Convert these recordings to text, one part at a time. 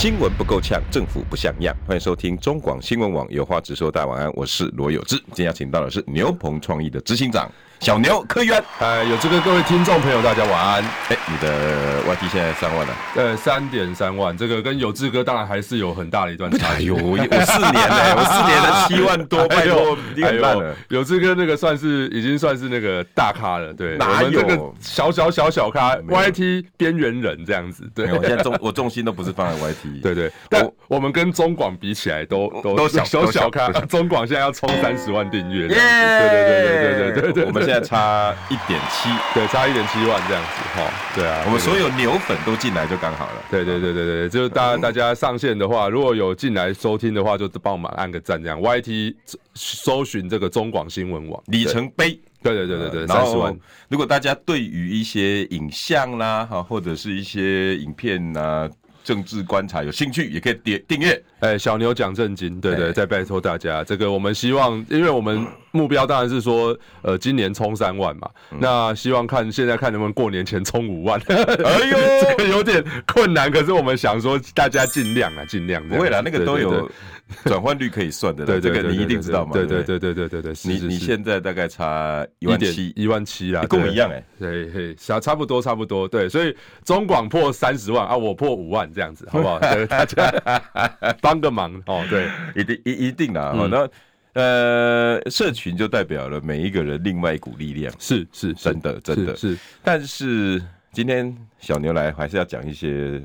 新闻不够呛，政府不像样。欢迎收听中广新闻网有话直说。大家晚安，我是罗有志。今天要请到的是牛棚创意的执行长。小牛柯源，哎，有这个各位听众朋友，大家晚安。哎，你的 YT 现在三万了？呃，三点三万，这个跟有志哥当然还是有很大的一段差距。哎呦，我四年嘞，我四年了 七万多，哎呦，你很烂了。有志哥那个算是已经算是那个大咖了，对，哪有？这个小小小小咖，YT 边缘人这样子。对，我现在重我重心都不是放在 YT，对对。但我们跟中广比起来，都都都小小小咖。中广现在要冲三十万订阅，对对对对对对对，我们现在差。一点七，对，差一点七万这样子，哈，对啊，我们所有牛粉都进来就刚好了，对对对对对，就是大大家上线的话，如果有进来收听的话，就帮我们按个赞，这样，YT 搜寻这个中广新闻网里程碑，对对对对对，三十万。如果大家对于一些影像啦，哈，或者是一些影片呐。政治观察有兴趣也可以点订阅。哎，小牛讲正经，对对，再拜托大家，这个我们希望，因为我们目标当然是说，呃，今年冲三万嘛，那希望看现在看能不能过年前冲五万。哎呦，这个有点困难，可是我们想说大家尽量啊，尽量。不会啦，那个都有。转换率可以算的，对这个你一定知道吗？对对对对对对对，你你现在大概差一万七，一万七啦，跟我一样哎，对嘿，差差不多差不多，对，所以中广破三十万啊，我破五万这样子，好不好？大家帮个忙哦，对，一定一一定啊，那呃，社群就代表了每一个人另外一股力量，是是真的真的。是，但是今天小牛来还是要讲一些。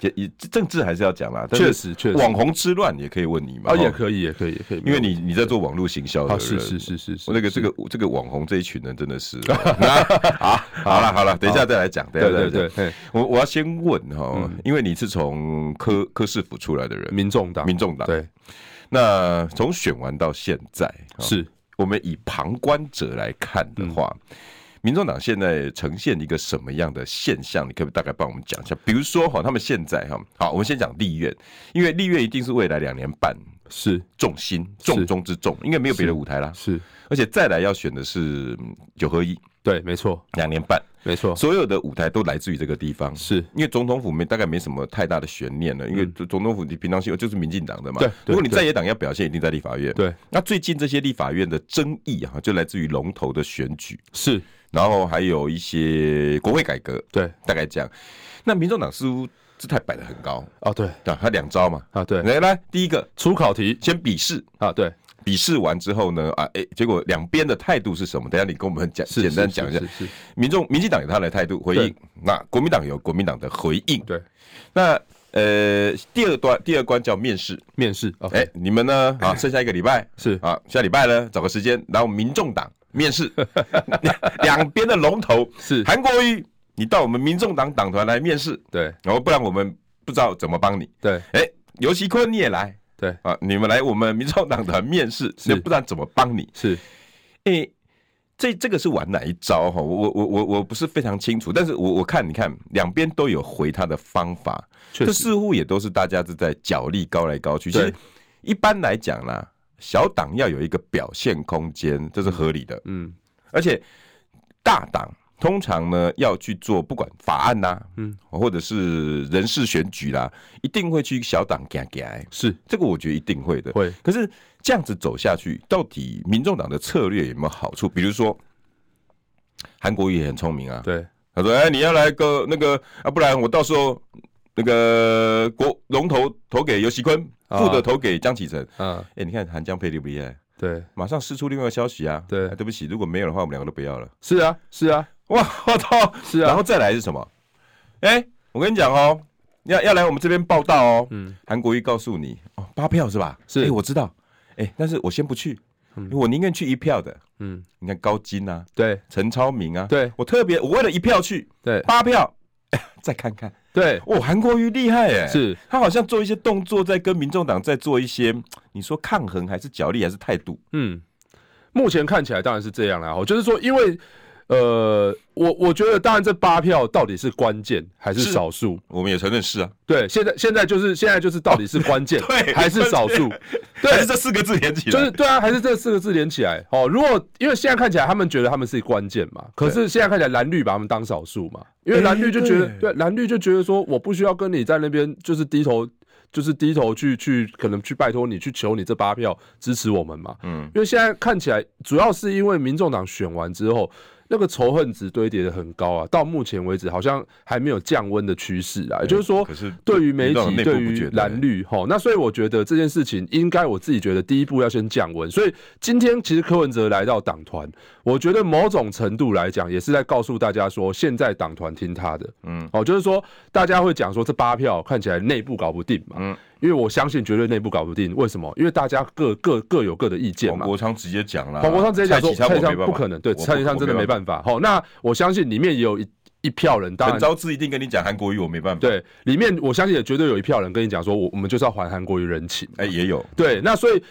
也政治还是要讲啦，确实确实，网红之乱也可以问你嘛，啊也可以也可以也可以，因为你你在做网络行销的，是是是是是，那个这个这个网红这一群人真的是，好，好了好了，等一下再来讲，对对对对，我我要先问哈，因为你是从科科市府出来的人，民众党。民众党。对，那从选完到现在，是我们以旁观者来看的话。民众党现在呈现一个什么样的现象？你可不可以大概帮我们讲一下？比如说哈，他们现在哈，好，我们先讲立院，因为立院一定是未来两年半是重心重中之重，应该没有别的舞台啦。是，而且再来要选的是九合一，对，没错，两年半，没错，所有的舞台都来自于这个地方。是。因为总统府没大概没什么太大的悬念了，因为总统府你平常心就是民进党的嘛。对，如果你在野党要表现，一定在立法院。对，那最近这些立法院的争议哈，就来自于龙头的选举。是。然后还有一些国会改革，对，大概这样。那民众党似乎姿态摆得很高。啊，对，他两招嘛，啊，对，来来，第一个出考题，先笔试。啊，对，笔试完之后呢，啊，哎，结果两边的态度是什么？等下你跟我们讲，简单讲一下。是，民众、民进党有他的态度回应，那国民党有国民党的回应。对，那呃，第二段第二关叫面试，面试。哎，你们呢？啊，剩下一个礼拜。是。啊，下礼拜呢，找个时间，然后民众党。面试。两边的龙头。是。韩国瑜，你到我们民众党党团来面试，对，然后不然我们不知道怎么帮你，对，哎，尤其坤你也来，对。啊，你们来我们民众党的面试，那不知道怎么帮你，是，哎，这这个是玩哪一招哈？我我我我不是非常清楚，但是我我看你看两边都有回他的方法，这似乎也都是大家是在角力高来高去，其实一般来讲啦。小党要有一个表现空间，这是合理的。嗯，而且大党通常呢要去做不管法案呐、啊，嗯，或者是人事选举啦，一定会去小党给给。是这个，我觉得一定会的。会。可是这样子走下去，到底民众党的策略有没有好处？比如说，韩国瑜也很聪明啊。对。他说：“哎，你要来个那个啊，不然我到时候那个国龙头投给尤熙坤。”副的投给江启臣，嗯，哎，你看韩江配厉不厉害？对，马上释出另外一个消息啊，对，对不起，如果没有的话，我们两个都不要了。是啊，是啊，哇，我操，是啊，然后再来是什么？哎，我跟你讲哦，要要来我们这边报道哦，嗯，韩国瑜告诉你，哦，八票是吧？是，哎，我知道，哎，但是我先不去，我宁愿去一票的，嗯，你看高金啊，对，陈超明啊，对，我特别，我为了一票去，对，八票，再看看。对，哦，韩国瑜厉害哎，是。他好像做一些动作，在跟民众党在做一些，你说抗衡还是角力还是态度？嗯，目前看起来当然是这样啦，我，就是说因为。呃，我我觉得，当然这八票到底是关键还是少数？我们也承认是啊。对，现在现在就是现在就是到底是关键还是少数？对，还是 这四个字连起来？就是对啊，还是这四个字连起来？哦，如果因为现在看起来他们觉得他们是关键嘛，可是现在看起来蓝绿把他们当少数嘛，因为蓝绿就觉得对蓝绿就觉得说我不需要跟你在那边就是低头。就是低头去去，可能去拜托你，去求你这八票支持我们嘛。嗯，因为现在看起来，主要是因为民众党选完之后。那个仇恨值堆叠的很高啊，到目前为止好像还没有降温的趋势啊。也就是说，对于媒体，对于蓝绿，哈，那所以我觉得这件事情应该我自己觉得第一步要先降温。所以今天其实柯文哲来到党团，我觉得某种程度来讲也是在告诉大家说，现在党团听他的，嗯，哦，就是说大家会讲说这八票看起来内部搞不定嘛，嗯。因为我相信绝对内部搞不定，为什么？因为大家各各各有各的意见嘛。黄国昌直接讲了，黄国昌直接讲说蔡其昌不可能，对，蔡其昌真的没办法。好，那我相信里面也有一一票人，当然招致一定跟你讲韩国瑜我没办法。对，里面我相信也绝对有一票人跟你讲说，我我们就是要还韩国瑜人情。哎，也有。对，那所以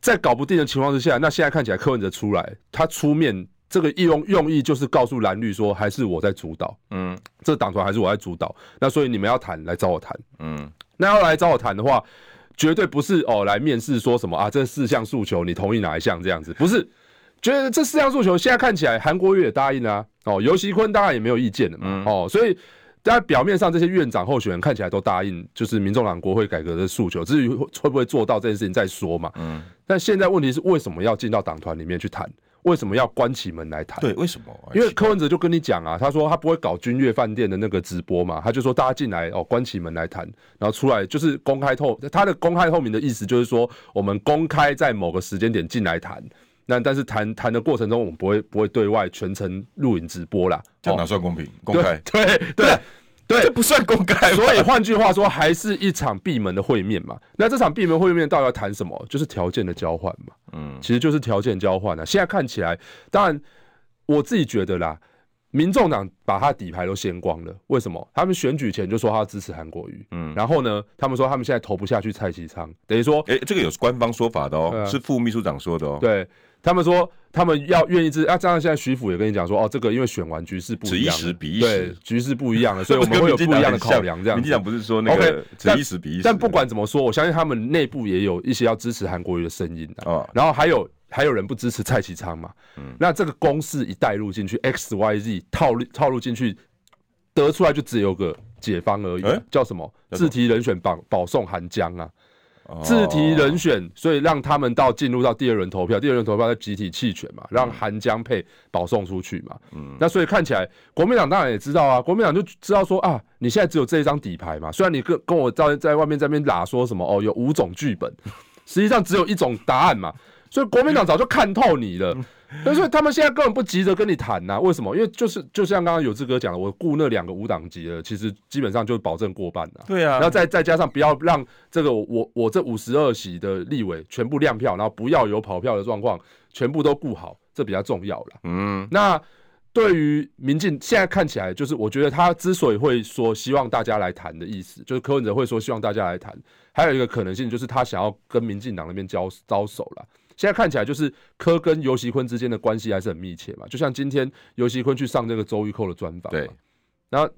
在搞不定的情况之下，那现在看起来柯文哲出来，他出面这个用用意就是告诉蓝绿说，还是我在主导，嗯，这党团还是我在主导。那所以你们要谈，来找我谈，嗯，那要来找我谈的话。绝对不是哦，来面试说什么啊？这四项诉求你同意哪一项？这样子不是？觉得这四项诉求现在看起来韩国瑜也答应啊。哦，尤熙坤当然也没有意见了嘛。嗯、哦，所以在表面上这些院长候选人看起来都答应，就是民众党国会改革的诉求。至于会不会做到这件事情再说嘛。嗯。但现在问题是为什么要进到党团里面去谈？为什么要关起门来谈？对，为什么？因为柯文哲就跟你讲啊，他说他不会搞君悦饭店的那个直播嘛，他就说大家进来哦，关起门来谈，然后出来就是公开透，他的公开透明的意思就是说，我们公开在某个时间点进来谈，那但是谈谈的过程中，我们不会不会对外全程录影直播啦，这样哪算公平？公开？对对。对对对，这不算公开。所以换句话说，还是一场闭门的会面嘛。那这场闭门会面到底要谈什么？就是条件的交换嘛。嗯，其实就是条件交换啊。现在看起来，当然我自己觉得啦，民众党把他底牌都掀光了。为什么？他们选举前就说他支持韩国瑜，嗯，然后呢，他们说他们现在投不下去蔡其昌，等于说，哎，这个有官方说法的哦，是副秘书长说的哦。对。他们说他们要愿意支持啊，这样现在徐府也跟你讲说哦，这个因为选完局势不一样，一时比一时，对，局势不一样了，所以我们会有 不一样的考量。这样，民进党不是说那个 OK，此一时彼一时，但不管怎么说，我相信他们内部也有一些要支持韩国瑜的声音的。哦，然后还有还有人不支持蔡其昌嘛？嗯，那这个公式一带入进去，X Y Z 套路套路进去，得出来就只有个解方而已，叫什么？自提人选保保送韩江啊。自提人选，所以让他们到进入到第二轮投票，第二轮投票再集体弃权嘛，让韩江配保送出去嘛。嗯，那所以看起来国民党当然也知道啊，国民党就知道说啊，你现在只有这一张底牌嘛。虽然你跟跟我在在外面在那边拉说什么哦，有五种剧本，实际上只有一种答案嘛。所以国民党早就看透你了。但是他们现在根本不急着跟你谈呐，为什么？因为就是就像刚刚有志哥讲的，我顾那两个无党籍的，其实基本上就保证过半了。对啊，然后再再加上不要让这个我我这五十二席的立委全部亮票，然后不要有跑票的状况，全部都顾好，这比较重要了。嗯，那对于民进现在看起来，就是我觉得他之所以会说希望大家来谈的意思，就是柯文哲会说希望大家来谈，还有一个可能性就是他想要跟民进党那边交招手了。现在看起来就是柯跟游锡堃之间的关系还是很密切嘛，就像今天游锡堃去上这个周玉蔻的专访，对，然后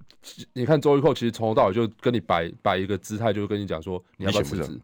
你看周玉蔻其实从头到尾就跟你摆摆一个姿态，就跟你讲说你要不要辞职？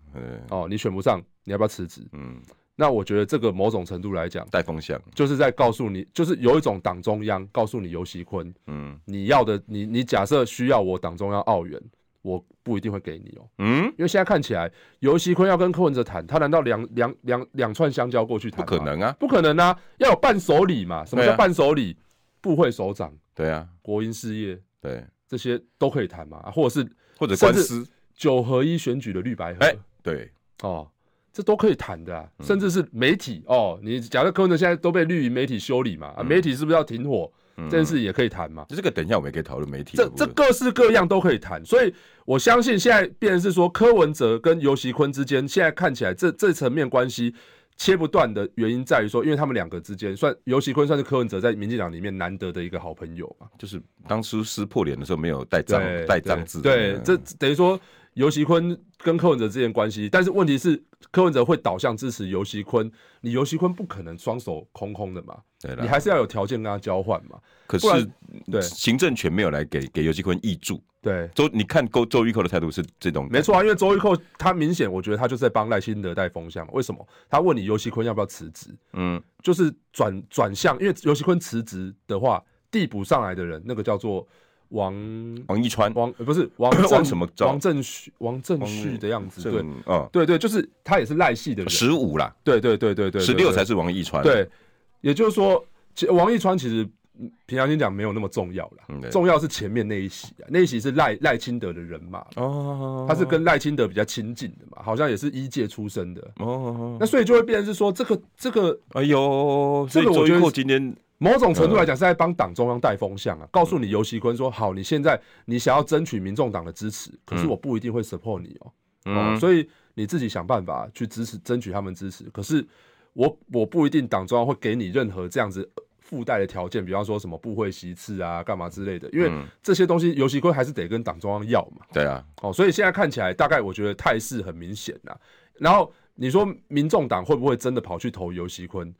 哦，你选不上，你要不要辞职？嗯，那我觉得这个某种程度来讲带风向，就是在告诉你，就是有一种党中央告诉你游锡堃，嗯，你要的你你假设需要我党中央澳援。我不一定会给你哦，嗯，因为现在看起来，游熙坤要跟柯文哲谈，他难道两两两两串香蕉过去谈？不可能啊，不可能啊，要有伴手礼嘛？什么叫伴手礼？部会首长，对啊，国营事业，对，这些都可以谈嘛，或者是或者官司。九合一选举的绿白合，对，哦，这都可以谈的啊，甚至是媒体哦，你假设柯文哲现在都被绿营媒体修理嘛，啊，媒体是不是要停火？这件事也可以谈嘛？这个等一下我们也可以讨论媒体。这这各式各样都可以谈，所以我相信现在变成是说柯文哲跟游锡堃之间，现在看起来这这层面关系切不断的原因在于说，因为他们两个之间算游锡堃算是柯文哲在民进党里面难得的一个好朋友嘛，就是当初撕破脸的时候没有带脏带脏字。对，这等于说游锡堃跟柯文哲之间关系，但是问题是柯文哲会导向支持尤熙坤，你尤熙坤不可能双手空空的嘛，对，你还是要有条件跟他交换嘛。可是，对，行政权没有来给给尤熙坤挹注。对，周你看周周玉蔻的态度是这种，没错啊，因为周玉蔻他明显，我觉得他就是在帮赖清德带风向。为什么？他问你尤熙坤要不要辞职？嗯，就是转转向，因为尤熙坤辞职的话，递补上来的人，那个叫做王王一川，王不是王 王什么？王正旭，王正旭的样子，对，嗯，对对，就是他也是赖系的人，十五啦，对对对对对，十六才是王一川，对，也就是说，王一川其实。平常心讲没有那么重要了，嗯、重要是前面那一席啊，那一席是赖赖清德的人嘛，哦，他是跟赖清德比较亲近的嘛，好像也是一届出身的，哦，那所以就会变成是说这个这个，哎呦，这个我觉得今天某种程度来讲是在帮党中央带风向啊，嗯、告诉你游锡堃说好，你现在你想要争取民众党的支持，可是我不一定会 support 你哦，嗯、哦，所以你自己想办法去支持争取他们支持，可是我我不一定党中央会给你任何这样子。附带的条件，比方说什么部会席次啊，干嘛之类的，因为这些东西游锡堃还是得跟党中央要嘛。对啊，哦，所以现在看起来，大概我觉得态势很明显呐。然后你说民众党会不会真的跑去投游锡堃？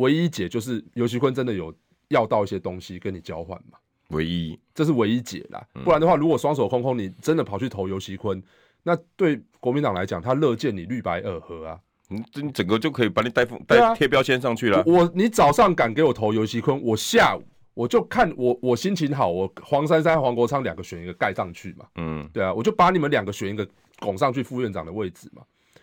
唯一解就是游锡堃真的有要到一些东西跟你交换嘛。唯一，这是唯一解啦。不然的话，如果双手空空，你真的跑去投游锡堃，那对国民党来讲，他乐见你绿白二合啊。你你整个就可以把你带带贴标签上去了。我你早上敢给我投游锡堃，我下午我就看我我心情好，我黄珊珊、黄国昌两个选一个盖上去嘛。嗯，对啊，我就把你们两个选一个拱上去副院长的位置嘛。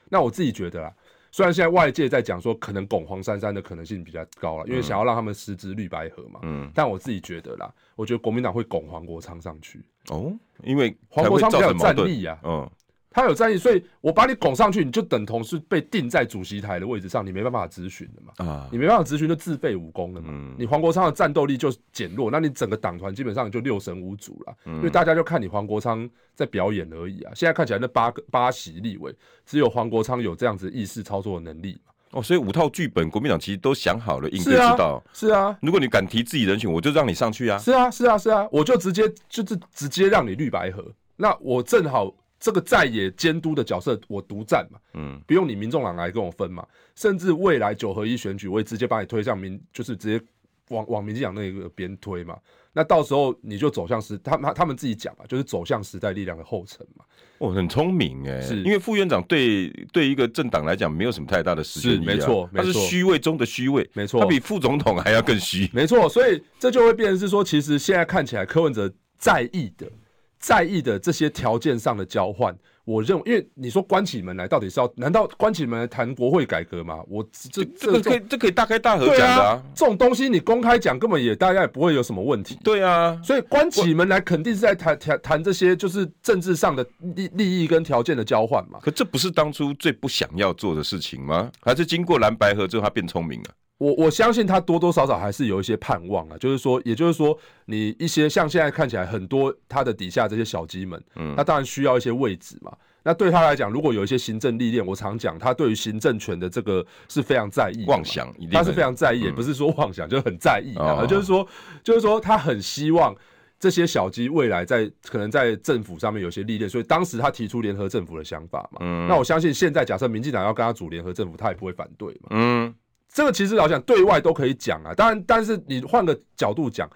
那我自己觉得啊，虽然现在外界在讲说可能拱黄珊珊的可能性比较高了，因为想要让他们实质绿白合嘛。嗯，但我自己觉得啦，我觉得国民党会拱黄国昌上去。哦，因为黄国昌比较有战力啊。嗯。他有战役，所以我把你拱上去，你就等同是被定在主席台的位置上，你没办法咨询的嘛。啊，你没办法咨询，就自废武功了嘛。嗯、你黄国昌的战斗力就减弱，那你整个党团基本上就六神无主了。嗯、因为大家就看你黄国昌在表演而已啊。现在看起来那八个八席立委，只有黄国昌有这样子意识操作的能力嘛。哦，所以五套剧本，国民党其实都想好了，应该知道。是啊，如果你敢提自己人选，我就让你上去啊。是啊，是啊，是啊，我就直接就是直接让你绿白合。那我正好。这个在野监督的角色我独占嘛，嗯，不用你民众党来跟我分嘛，甚至未来九合一选举，我也直接把你推向民，就是直接往往民进党那个边推嘛。那到时候你就走向时，他们他们自己讲嘛，就是走向时代力量的后尘嘛。哦，很聪明哎，是因为副院长对对一个政党来讲没有什么太大的实权，没错，他是虚位中的虚位，没错，他比副总统还要更虚，没错。所以这就会变成是说，其实现在看起来柯文哲在意的。在意的这些条件上的交换，我认为，因为你说关起门来到底是要，难道关起门来谈国会改革吗？我这这个可以，这可以大开大合讲的啊。这种东西你公开讲，根本也大家也不会有什么问题。对啊，所以关起门来肯定是在谈谈谈这些，就是政治上的利利益跟条件的交换嘛。可这不是当初最不想要做的事情吗？还是经过蓝白合之后，他变聪明了？我我相信他多多少少还是有一些盼望啊，就是说，也就是说，你一些像现在看起来很多他的底下这些小鸡们，嗯，他当然需要一些位置嘛。那对他来讲，如果有一些行政历练，我常讲，他对于行政权的这个是非常在意，妄想，他是非常在意，也不是说妄想，就是很在意啊，就是说，就是说他很希望这些小鸡未来在可能在政府上面有些历练，所以当时他提出联合政府的想法嘛。嗯，那我相信现在假设民进党要跟他组联合政府，他也不会反对嘛。嗯。这个其实老实讲，对外都可以讲啊。当然，但是你换个角度讲，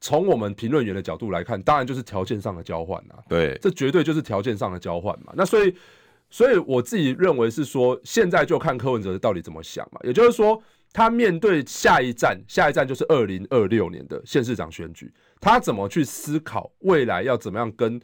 从我们评论员的角度来看，当然就是条件上的交换啊。对，这绝对就是条件上的交换嘛。那所以，所以我自己认为是说，现在就看柯文哲到底怎么想嘛。也就是说，他面对下一站，下一站就是二零二六年的县市长选举，他怎么去思考未来要怎么样跟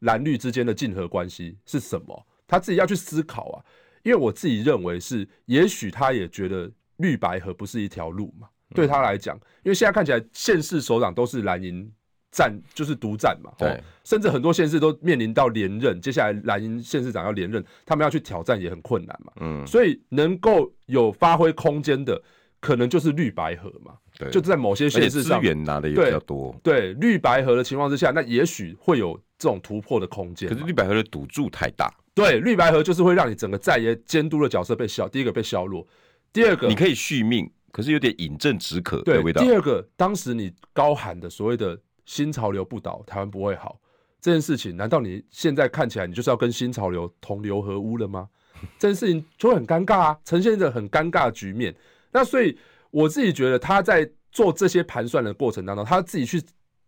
蓝绿之间的竞合关系是什么？他自己要去思考啊。因为我自己认为是，也许他也觉得。绿白河不是一条路嘛？对他来讲，因为现在看起来县市首长都是蓝营战，就是独占嘛。对，甚至很多县市都面临到连任，接下来蓝营县市长要连任，他们要去挑战也很困难嘛。嗯，所以能够有发挥空间的，可能就是绿白河嘛。对，就在某些县市上，资源拿的也比较多。对，绿白河的情况之下，那也许会有这种突破的空间。可是绿白河的赌注太大。对，绿白河就是会让你整个在野监督的角色被削，第一个被削弱。第二个，你可以续命，可是有点饮鸩止渴的味道。第二个，当时你高喊的所谓的新潮流不倒，台湾不会好，这件事情，难道你现在看起来你就是要跟新潮流同流合污了吗？这件事情就会很尴尬啊，呈现一个很尴尬的局面。那所以我自己觉得他在做这些盘算的过程当中，他自己去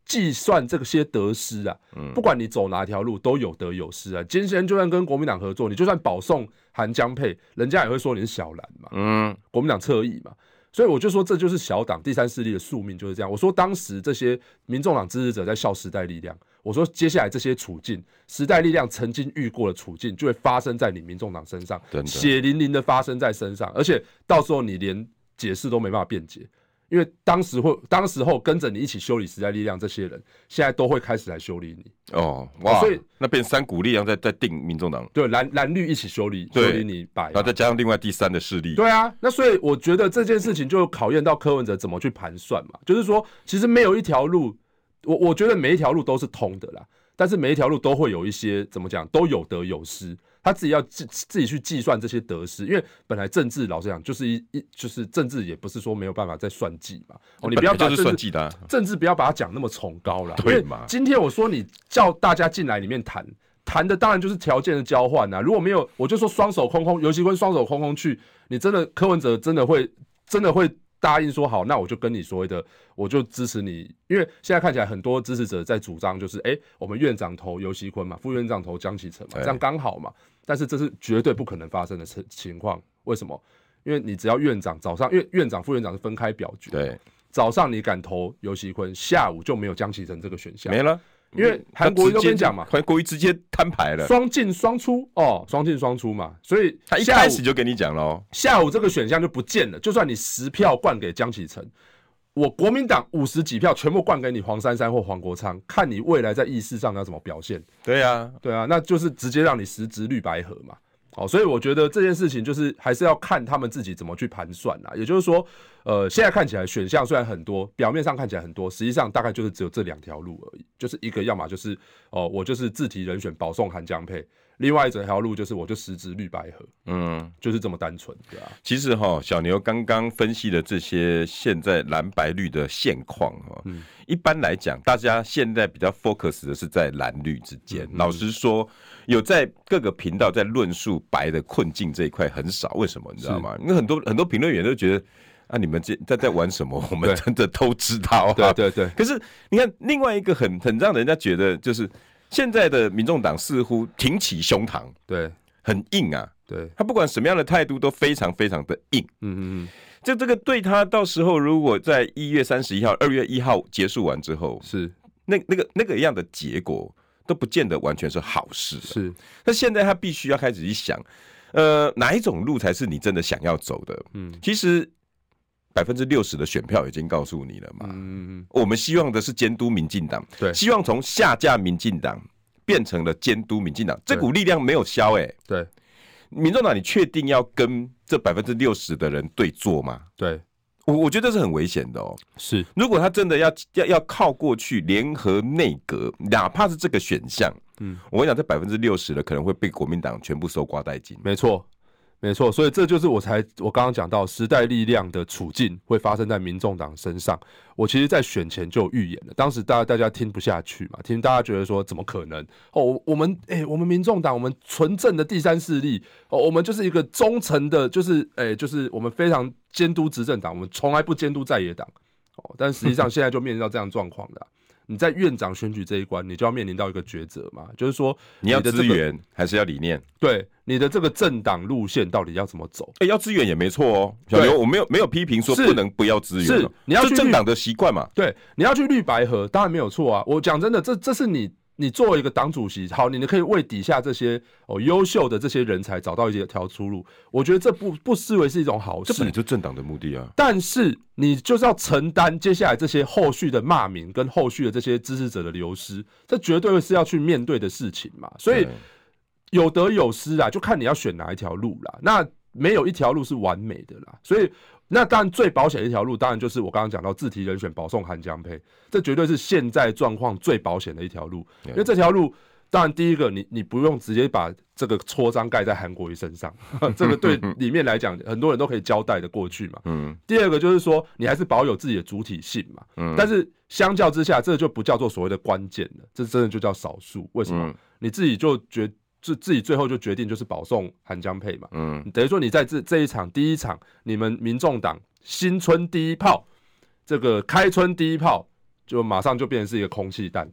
计算这些得失啊。不管你走哪条路都有得有失啊。今天就算跟国民党合作，你就算保送韩江配，人家也会说你是小蓝嘛。嗯，国民党侧翼嘛。所以我就说，这就是小党第三势力的宿命就是这样。我说当时这些民众党支持者在笑时代力量，我说接下来这些处境，时代力量曾经遇过的处境，就会发生在你民众党身上，血淋淋的发生在身上，而且到时候你连解释都没办法辩解。因为当时会，当时候跟着你一起修理时代力量这些人，现在都会开始来修理你哦，哇！所以那变三股力量在在定民众党，对蓝蓝绿一起修理修理你白，然后再加上另外第三的势力，对啊。那所以我觉得这件事情就考验到柯文哲怎么去盘算嘛，就是说其实没有一条路，我我觉得每一条路都是通的啦，但是每一条路都会有一些怎么讲，都有得有失。他自己要自自己去计算这些得失，因为本来政治老实讲就是一一就是政治也不是说没有办法再算计嘛。哦，你不要把算计的政治不要把它讲那么崇高了。对嘛？今天我说你叫大家进来里面谈谈的，当然就是条件的交换呐。如果没有，我就说双手空空，游锡堃双手空空去，你真的柯文哲真的会真的会答应说好，那我就跟你所谓的我就支持你，因为现在看起来很多支持者在主张就是哎，我们院长投尤熙坤嘛，副院长投江启臣嘛，这样刚好嘛。但是这是绝对不可能发生的情情况，为什么？因为你只要院长早上，因为院长副院长是分开表决，对，早上你敢投尤熙坤，下午就没有江启臣这个选项，没了，因为韩国瑜都跟你讲嘛，韩国瑜直接摊牌了，双进双出哦，双进双出嘛，所以他一开始就跟你讲喽，下午这个选项就不见了，就算你十票灌给江启臣。我国民党五十几票全部灌给你黄珊珊或黄国昌，看你未来在议事上要怎么表现。对啊，对啊，那就是直接让你实质绿白合嘛。好，所以我觉得这件事情就是还是要看他们自己怎么去盘算啦。也就是说，呃，现在看起来选项虽然很多，表面上看起来很多，实际上大概就是只有这两条路而已。就是一个，要么就是哦，我就是自提人选保送韩江配。另外一条路就是，我就实质绿白合，嗯，就是这么单纯，对啊。其实哈，小牛刚刚分析的这些现在蓝白绿的现况哈，嗯，一般来讲，大家现在比较 focus 的是在蓝绿之间。嗯，老实说，有在各个频道在论述白的困境这一块很少。为什么你知道吗？因为很多很多评论员都觉得啊，你们这在在玩什么？我们真的都知道啊。对对对。可是你看，另外一个很很让人家觉得就是。现在的民众党似乎挺起胸膛，对，很硬啊，对，他不管什么样的态度都非常非常的硬，嗯嗯嗯，就这个对他到时候如果在一月三十一号、二月一号结束完之后，是。那那个那个样的结果都不见得完全是好事，是。那现在他必须要开始去想，呃，哪一种路才是你真的想要走的？嗯，其实。百分之六十的选票已经告诉你了嘛？嗯，我们希望的是监督民进党，对，希望从下架民进党变成了监督民进党，这股力量没有消哎。对，民众党，你确定要跟这百分之六十的人对坐吗？对，我我觉得这是很危险的哦。是，如果他真的要要要靠过去联合内阁，哪怕是这个选项，嗯，我跟你讲，这百分之六十的可能会被国民党全部收刮殆尽。没错。没错，所以这就是我才我刚刚讲到时代力量的处境会发生在民众党身上。我其实，在选前就预言了，当时大家大家听不下去嘛，听大家觉得说怎么可能？哦，我们哎，我们民众党，我们纯正的第三势力，哦，我们就是一个忠诚的，就是哎，就是我们非常监督执政党，我们从来不监督在野党。哦，但实际上现在就面临到这样状况的。你在院长选举这一关，你就要面临到一个抉择嘛，就是说你要资源还是要理念？对，你的这个政党路线到底要怎么走？哎，要资源也没错哦，小刘，我没有没有批评说不能不要资源，是你要去政党的习惯嘛？对，你要去绿白合，当然没有错啊。我讲真的，这这是你。你作为一个党主席，好，你你可以为底下这些哦优秀的这些人才找到一些条出路。我觉得这不不视为是一种好事。这本来就政党的目的啊。但是你就是要承担接下来这些后续的骂名跟后续的这些支持者的流失，这绝对是要去面对的事情嘛。所以有得有失啊，就看你要选哪一条路啦。那没有一条路是完美的啦，所以。那当然，最保险的一条路，当然就是我刚刚讲到自提人选保送韩江配，这绝对是现在状况最保险的一条路。因为这条路当然，第一个你你不用直接把这个戳章盖在韩国瑜身上，这个对里面来讲，很多人都可以交代的过去嘛。嗯。第二个就是说，你还是保有自己的主体性嘛。嗯。但是相较之下，这就不叫做所谓的关键了，这真的就叫少数。为什么？你自己就决就自己最后就决定就是保送韩江配嘛。嗯。等于说你在这这一场第一场，你们民众党新春第一炮，这个开春第一炮，就马上就变成是一个空气弹。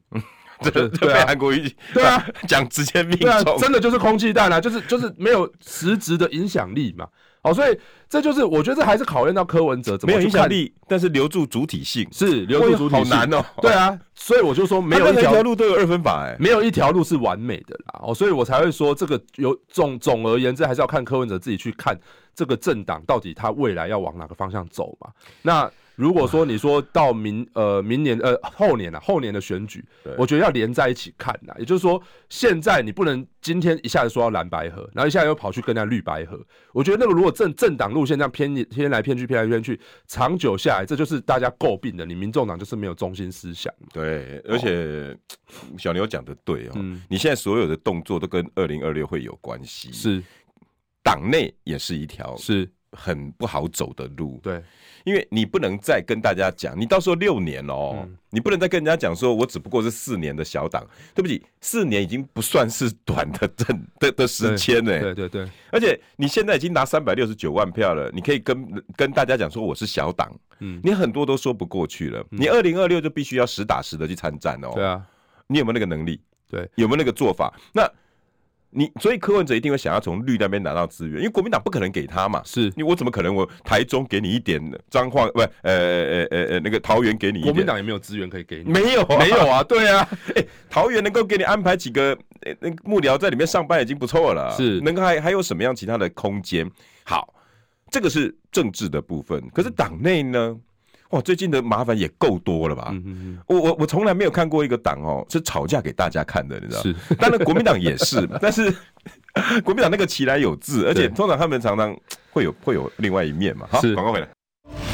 这这 被韩国瑜对啊讲直接命中，啊，真的就是空气弹啊，就是就是没有实质的影响力嘛。好，所以这就是我觉得这还是考验到柯文哲怎么没有影响力，但是留住主体性是留住主体性好难哦。对啊，所以我就说没有一条路都有二分法哎，没有一条路是完美的啦。哦，所以我才会说这个有总总而言之，还是要看柯文哲自己去看这个政党到底他未来要往哪个方向走嘛。那。如果说你说到明呃明年呃后年啊后年的选举，我觉得要连在一起看呐。也就是说，现在你不能今天一下子说要蓝白河，然后一下又跑去跟人家绿白河。我觉得那个如果政政党路线这样偏偏来偏去偏来偏去，长久下来，这就是大家诟病的。你民众党就是没有中心思想。对，而且小牛讲的对哦，你现在所有的动作都跟二零二六会有关系，是党内也是一条是很不好走的路。对。因为你不能再跟大家讲，你到时候六年哦，嗯、你不能再跟人家讲说，我只不过是四年的小党。对不起，四年已经不算是短的政的的时间呢。对对对，而且你现在已经拿三百六十九万票了，你可以跟跟大家讲说我是小党，嗯，你很多都说不过去了。嗯、你二零二六就必须要实打实的去参战哦。对啊，你有没有那个能力？对，有没有那个做法？那。你所以柯文哲一定会想要从绿那边拿到资源，因为国民党不可能给他嘛。是，你我怎么可能我台中给你一点彰化不呃呃呃呃那个桃园给你一点？国民党也没有资源可以给你。没有，没有啊，对啊。哎，桃园能够给你安排几个那幕僚在里面上班已经不错了。是，能够还还有什么样其他的空间？好，这个是政治的部分。可是党内呢？哇，最近的麻烦也够多了吧？嗯嗯嗯，我我我从来没有看过一个党哦是吵架给大家看的，你知道？是，当然国民党也是，但是 国民党那个其来有自，而且通常他们常常会有会有另外一面嘛。好，广告回来。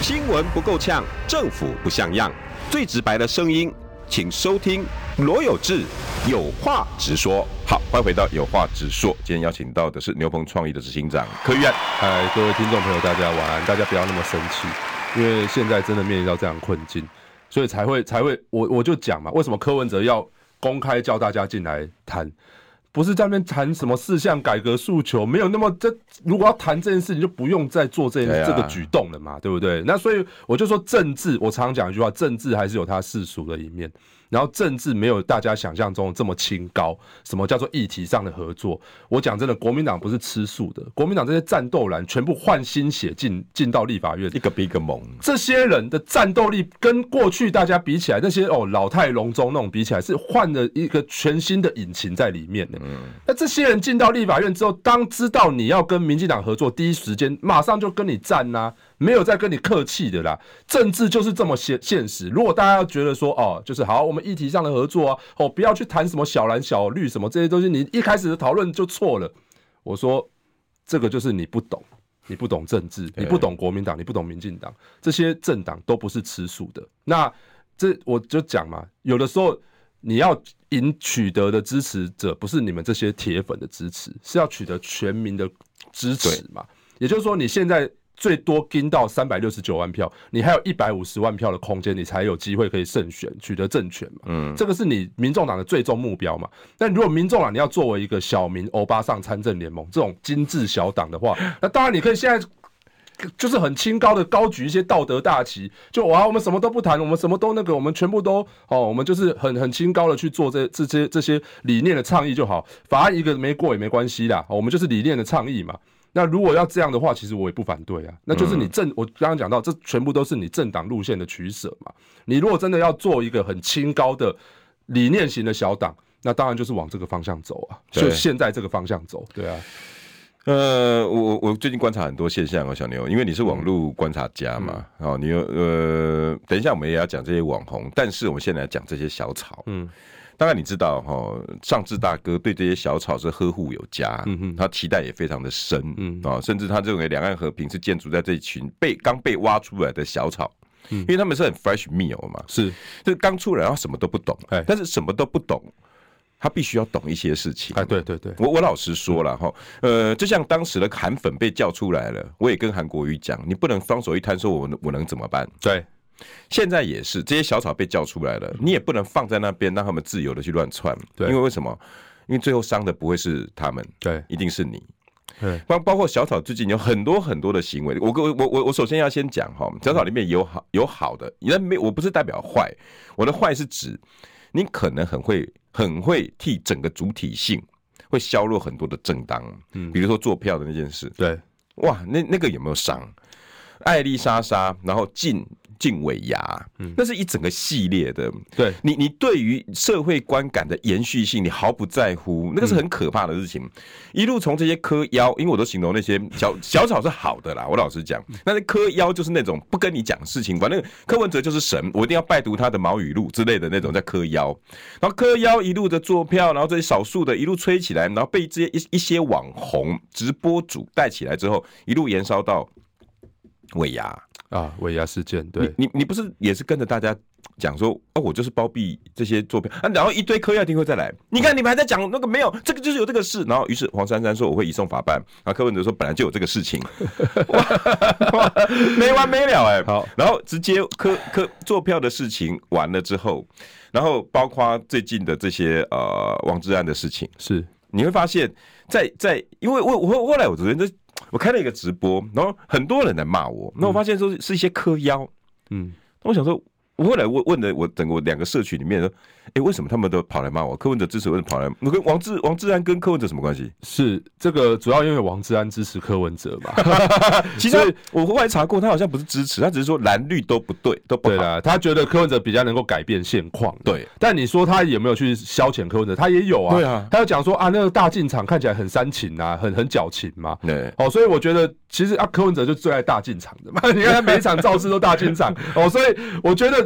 新闻不够呛，政府不像样，最直白的声音，请收听罗有志有话直说。好，欢迎回到有话直说。今天邀请到的是牛棚创意的执行长柯玉安。嗨，各位听众朋友，大家晚安。大家不要那么生气。因为现在真的面临到这样困境，所以才会才会我我就讲嘛，为什么柯文哲要公开叫大家进来谈？不是在那边谈什么四项改革诉求，没有那么这如果要谈这件事情，就不用再做这件这个举动了嘛，对不对？那所以我就说政治，我常常讲一句话，政治还是有它世俗的一面。然后政治没有大家想象中这么清高。什么叫做议题上的合作？我讲真的，国民党不是吃素的。国民党这些战斗蓝全部换新血进进到立法院，一个比一个猛。这些人的战斗力跟过去大家比起来，那些哦老态龙钟那种比起来，是换了一个全新的引擎在里面的。嗯。那这些人进到立法院之后，当知道你要跟民进党合作，第一时间马上就跟你战呐、啊。没有在跟你客气的啦，政治就是这么现现实。如果大家要觉得说哦，就是好，我们议题上的合作啊，哦，不要去谈什么小蓝小绿什么这些东西，你一开始的讨论就错了。我说这个就是你不懂，你不懂政治，你不懂国民党，你不懂民进党，这些政党都不是吃素的。那这我就讲嘛，有的时候你要赢取得的支持者，不是你们这些铁粉的支持，是要取得全民的支持嘛。也就是说，你现在。最多跟到三百六十九万票，你还有一百五十万票的空间，你才有机会可以胜选，取得政权嘛。嗯，这个是你民众党的最终目标嘛。但如果民众党你要作为一个小民欧巴上参政联盟这种精致小党的话，那当然你可以现在就是很清高的高举一些道德大旗，就哇，我们什么都不谈，我们什么都那个，我们全部都哦，我们就是很很清高的去做这这些这些理念的倡议就好，法案一个没过也没关系啦，我们就是理念的倡议嘛。那如果要这样的话，其实我也不反对啊。那就是你政，我刚刚讲到，这全部都是你政党路线的取舍嘛。你如果真的要做一个很清高的理念型的小党，那当然就是往这个方向走啊。就现在这个方向走，对啊。呃，我我最近观察很多现象哦，小牛，因为你是网络观察家嘛，哦，你有呃，等一下我们也要讲这些网红，但是我们现在来讲这些小草，嗯。当然你知道哈，上志大哥对这些小草是呵护有加，嗯哼，他期待也非常的深，嗯。啊，甚至他认为两岸和平是建筑在这一群被刚被挖出来的小草，嗯，因为他们是很 fresh meal 嘛，是，就是刚出来然后什么都不懂，哎，但是什么都不懂，他必须要懂一些事情。哎，对对对，我我老实说了哈，呃，就像当时的韩粉被叫出来了，我也跟韩国瑜讲，你不能双手一摊说我我能怎么办？对，现在也是这些小草被叫出来了，你也不能放在那边让他们自由的去乱窜。对，因为为什么？因为最后伤的不会是他们，对，一定是你。对，包包括小草最近有很多很多的行为，我我我我我首先要先讲哈，小草里面有好有好的，因为没我不是代表坏，我的坏是指你可能很会很会替整个主体性会削弱很多的正当，嗯，比如说做票的那件事，对，哇，那那个有没有伤？艾丽莎莎，然后进。进尾牙，那是一整个系列的。对你，你对于社会观感的延续性，你毫不在乎，那个是很可怕的事情。一路从这些磕腰，因为我都形容那些小 小草是好的啦。我老实讲，那磕腰就是那种不跟你讲事情，反正柯文哲就是神，我一定要拜读他的毛语录之类的那种在磕腰。然后磕腰一路的坐票，然后这些少数的一路吹起来，然后被这些一一些网红直播主带起来之后，一路延烧到尾牙。啊，尾牙事件，对，你你你不是也是跟着大家讲说，哦，我就是包庇这些作票啊，然后一堆柯 P 听会再来，你看你们还在讲那个没有，这个就是有这个事，然后于是黄珊珊说我会移送法办，然后柯文哲说本来就有这个事情，哇，没完没了哎、欸，好，然后直接柯柯坐票的事情完了之后，然后包括最近的这些呃王志安的事情，是。你会发现在，在在因为我我后来我昨天就。我开了一个直播，然后很多人来骂我，那我发现说是一些嗑妖，嗯，那我想说，我后来问问了我整个两个社群里面说。哎，为什么他们都跑来骂我？柯文哲支持，为什么跑来？我跟王志王志安跟柯文哲什么关系？是这个主要因为王志安支持柯文哲嘛。其实我后来查过，他好像不是支持，他只是说蓝绿都不对，都不。对啦，他觉得柯文哲比较能够改变现况。对，但你说他有没有去消遣柯文哲？他也有啊。对啊，他就讲说啊，那个大进场看起来很煽情啊，很很矫情嘛。对。哦，所以我觉得其实啊，柯文哲就最爱大进场的嘛。你看他每一场造势都大进场哦，所以我觉得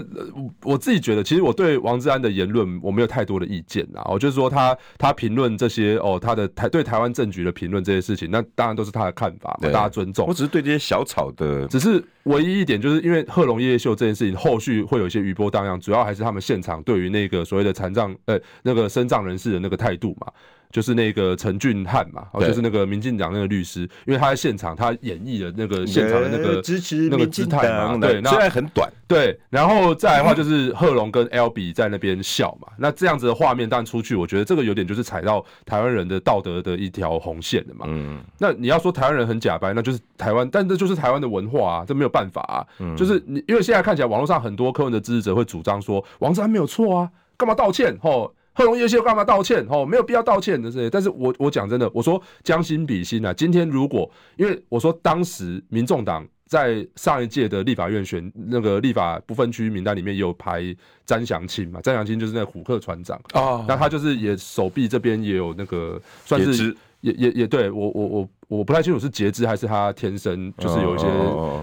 我自己觉得，其实我对王志安的言论。我没有太多的意见啊，我就是说他他评论这些哦，他的台对台湾政局的评论这些事情，那当然都是他的看法嘛，大家尊重。我只是对这些小草的，只是唯一一点就是因为贺龙夜夜秀这件事情，后续会有一些余波荡漾，主要还是他们现场对于那个所谓的残障呃那个身障人士的那个态度嘛。就是那个陈俊翰嘛，哦就是那个民进党那个律师，因为他在现场，他演绎了那个现场的那个支持那个姿态嘛，对，虽然很短，对，然后再来的话就是贺龙跟 L B 在那边笑嘛，那这样子的画面当然出去，我觉得这个有点就是踩到台湾人的道德的一条红线的嘛，嗯，那你要说台湾人很假白，那就是台湾，但这就是台湾的文化啊，这没有办法啊，就是你因为现在看起来网络上很多柯文的支持者会主张说王志安没有错啊，干嘛道歉？吼。贺龙优秀干嘛道歉？哦，没有必要道歉的这些。但是我我讲真的，我说将心比心啊。今天如果因为我说当时民众党在上一届的立法院选那个立法不分区名单里面也有排詹祥庆嘛，詹祥庆就是那个虎克船长啊，哦、那他就是也手臂这边也有那个算是。也也也对我我我我不太清楚是截肢还是他天生就是有一些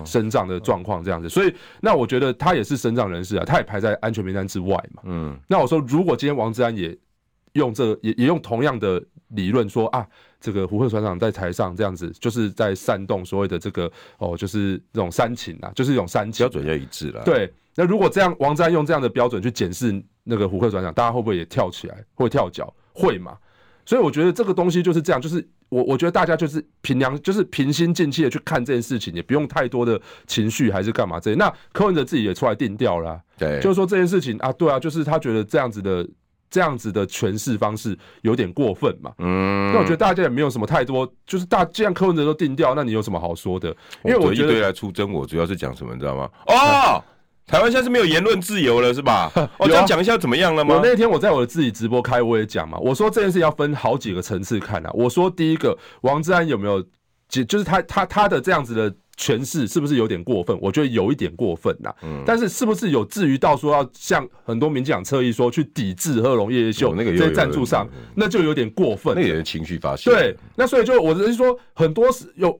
生长的状况这样子，所以那我觉得他也是生长人士啊，他也排在安全名单之外嘛。嗯，那我说如果今天王志安也用这、也也用同样的理论说啊，这个胡克船长在台上这样子，就是在煽动所谓的这个哦，就是这种煽情啊，就是一种煽情，标准要一致了。对，那如果这样王志安用这样的标准去检视那个胡克船长，大家会不会也跳起来，会跳脚，会嘛？所以我觉得这个东西就是这样，就是我我觉得大家就是平良，就是平心静气的去看这件事情，也不用太多的情绪还是干嘛这些。那柯文哲自己也出来定调了、啊，对，就是说这件事情啊，对啊，就是他觉得这样子的这样子的诠释方式有点过分嘛。嗯，那我觉得大家也没有什么太多，就是大既然柯文哲都定调，那你有什么好说的？因为我觉得一堆来出征，我主要是讲什么，你知道吗？哦。台湾现在是没有言论自由了，是吧？我这样讲一下怎么样了吗？我那天我在我的自己直播开，我也讲嘛。我说这件事要分好几个层次看啊。我说第一个，王志安有没有，就是他他他的这样子的诠释是不是有点过分？我觉得有一点过分呐。嗯。但是是不是有至于到说要像很多民进党侧翼说去抵制贺龙夜夜秀那个在赞助上，那就有点过分。那也是情绪发泄。对。那所以就我是说，很多是有。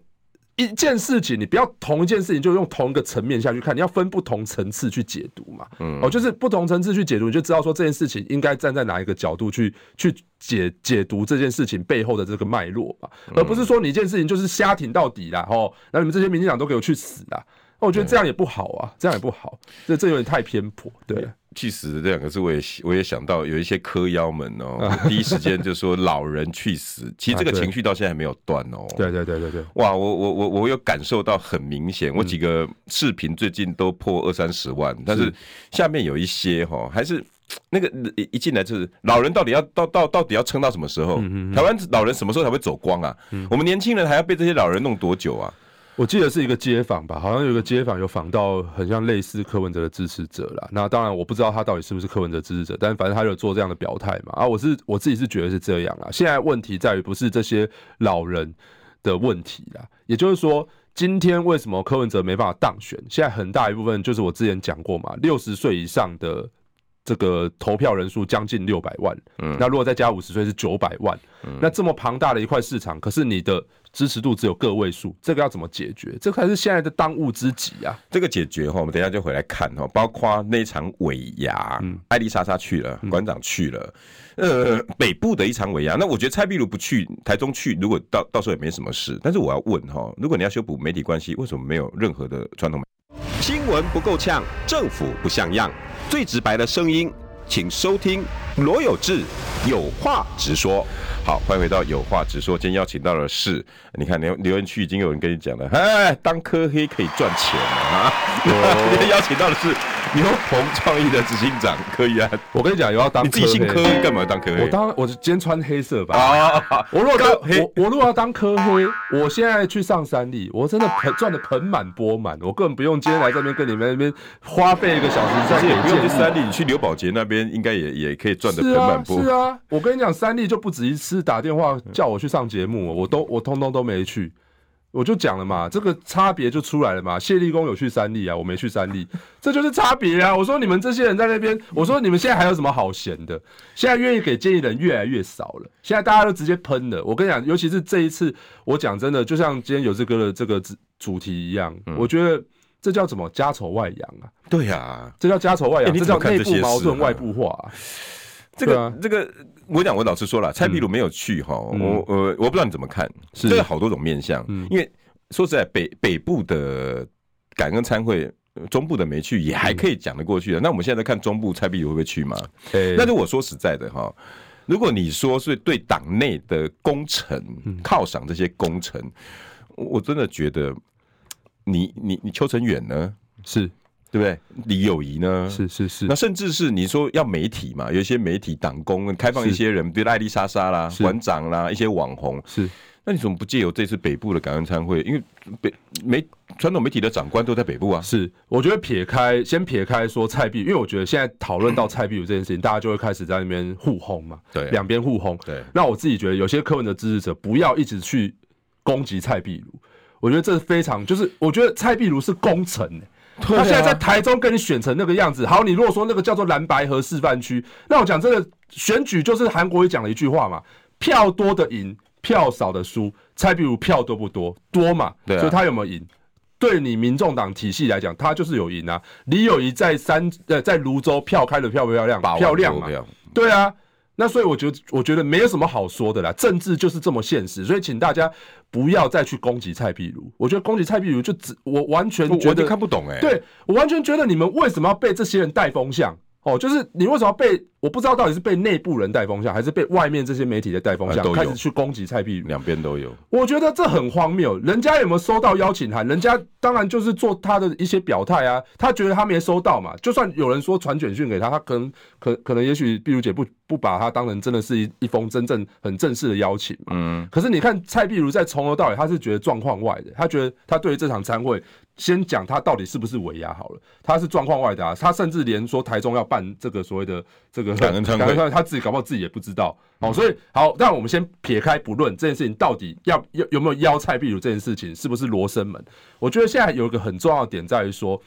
一件事情，你不要同一件事情就用同一个层面下去看，你要分不同层次去解读嘛。嗯，哦，就是不同层次去解读，你就知道说这件事情应该站在哪一个角度去去解解读这件事情背后的这个脉络嘛，而不是说你一件事情就是瞎挺到底啦。哦，那你们这些民进党都给我去死啦！我觉得这样也不好啊，这样也不好，这这有点太偏颇。对，去死这两个字，我也我也想到有一些嗑妖们哦，第一时间就说老人去死。其实这个情绪到现在还没有断哦。对对对对对，哇，我我我我有感受到很明显，我几个视频最近都破二三十万，但是下面有一些哈，还是那个一进来就是老人到底要到到到底要撑到什么时候？台湾老人什么时候才会走光啊？我们年轻人还要被这些老人弄多久啊？我记得是一个街访吧，好像有一个街访有访到很像类似柯文哲的支持者啦。那当然我不知道他到底是不是柯文哲支持者，但反正他有做这样的表态嘛。啊，我是我自己是觉得是这样啊。现在问题在于不是这些老人的问题啦，也就是说，今天为什么柯文哲没办法当选？现在很大一部分就是我之前讲过嘛，六十岁以上的这个投票人数将近六百万，嗯，那如果再加五十岁是九百万，嗯，那这么庞大的一块市场，可是你的。支持度只有个位数，这个要怎么解决？这才是现在的当务之急啊！这个解决哈，我们等一下就回来看哈。包括那场尾牙，嗯，艾莉莎莎去了，馆长去了，呃，北部的一场尾牙。那我觉得蔡壁如不去，台中去，如果到到时候也没什么事。但是我要问哈，如果你要修补媒体关系，为什么没有任何的传统媒体？新闻不够呛，政府不像样，最直白的声音，请收听罗有志有话直说。好，欢迎回到有话直说。今天邀请到的是，你看留留言区已经有人跟你讲了，哎，当科黑可以赚钱啊！今天邀请到的是牛 棚创意的执行长柯以安。我跟你讲，有要当，你自己姓柯，干嘛要当柯黑？我当，我今天穿黑色吧。啊，我如果当我我如果要当柯黑，我现在去上三立，我真的盆赚的盆满钵满，我根本不用今天来这边跟你们那边花费一个小时，这也不用去三立，你去刘宝杰那边应该也也可以赚的盆满钵满。是啊，我跟你讲，三立就不止一次。打电话叫我去上节目，我都我通通都没去，我就讲了嘛，这个差别就出来了嘛。谢立功有去三立啊，我没去三立，这就是差别啊。我说你们这些人在那边，我说你们现在还有什么好闲的？现在愿意给建议的人越来越少了，现在大家都直接喷了。我跟你讲，尤其是这一次，我讲真的，就像今天有这个的这个主题一样，我觉得这叫什么？家丑外扬啊？对呀，这叫家丑外扬，这叫内部矛盾外部化。这个这个。我讲，我老实说了，蔡壁如没有去哈，嗯、我我我不知道你怎么看，是这个好多种面相，嗯、因为说实在，北北部的感恩参会，中部的没去也还可以讲得过去的。嗯、那我们现在在看中部蔡壁如会不会去吗？欸、那如果说实在的哈，如果你说是对党内的工程犒赏这些工程，我真的觉得你你你邱成远呢是。对不对？李友谊呢？是是是。那甚至是你说要媒体嘛，有一些媒体党工开放一些人，比如艾丽莎莎啦、馆长啦，一些网红。是。那你怎么不借由这次北部的感恩餐会？因为北媒传统媒体的长官都在北部啊。是。我觉得撇开先撇开说蔡壁，因为我觉得现在讨论到蔡壁如这件事情，大家就会开始在那边互轰嘛。对。两边互轰。对。那我自己觉得，有些柯文的支持者不要一直去攻击蔡壁如，我觉得这是非常就是，我觉得蔡壁如是功臣、欸。他现在在台中跟你选成那个样子，好，你如果说那个叫做蓝白河示范区，那我讲这个选举就是韩国瑜讲了一句话嘛，票多的赢，票少的输。蔡比如票多不多？多嘛，对，所以他有没有赢？对你民众党体系来讲，他就是有赢啊。李友仪在三呃在泸州票开的漂不漂亮？漂亮嘛，对啊。那所以我觉得，我觉得没有什么好说的啦，政治就是这么现实，所以请大家不要再去攻击蔡壁如。我觉得攻击蔡壁如就只我完全觉得看不懂哎、欸，对我完全觉得你们为什么要被这些人带风向？哦，就是你为什么要被？我不知道到底是被内部人带风向，还是被外面这些媒体的带风向，开始去攻击蔡壁如。两边都有。我觉得这很荒谬。人家有没有收到邀请函？人家当然就是做他的一些表态啊。他觉得他没收到嘛。就算有人说传简讯给他，他可能可可能也许壁如姐不不把他当成真的是一一封真正很正式的邀请嘛。嗯。可是你看蔡壁如在从头到尾，他是觉得状况外的。他觉得他对于这场参会，先讲他到底是不是尾牙好了。他是状况外的啊。他甚至连说台中要办这个所谓的这个。感恩餐会，他自己搞不好自己也不知道。好，所以好，但我们先撇开不论这件事情到底要有有没有邀蔡壁如这件事情是不是罗生门？我觉得现在有一个很重要的点在于说，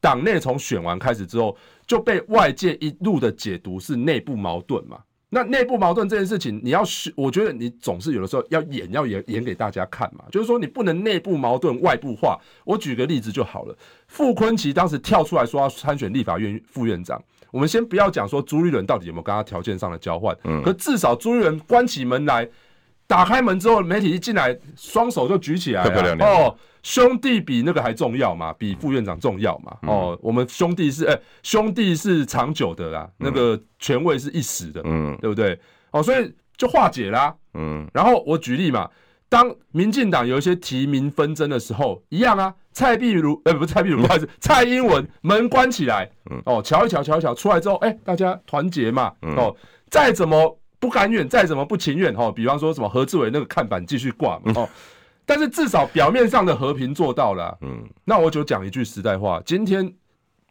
党内从选完开始之后就被外界一路的解读是内部矛盾嘛。那内部矛盾这件事情，你要是我觉得你总是有的时候要演要演演给大家看嘛，就是说你不能内部矛盾外部化。我举个例子就好了，傅坤奇当时跳出来说要参选立法院副院长。我们先不要讲说朱立伦到底有没有跟他条件上的交换，嗯，可至少朱立伦关起门来打开门之后，媒体一进来，双手就举起来了。哦，兄弟比那个还重要嘛？比副院长重要嘛？哦，我们兄弟是哎，兄弟是长久的啦，那个权位是一时的，嗯，对不对？哦，所以就化解啦。嗯，然后我举例嘛，当民进党有一些提名纷争的时候，一样啊。蔡壁如，呃，不是蔡壁如，不好意思，蔡英文门关起来，哦，瞧一瞧，瞧一瞧，出来之后，哎，大家团结嘛，哦，再怎么。不甘愿，再怎么不情愿，哈，比方说什么何志伟那个看板继续挂嘛，哦，但是至少表面上的和平做到了，嗯，那我就讲一句实在话，今天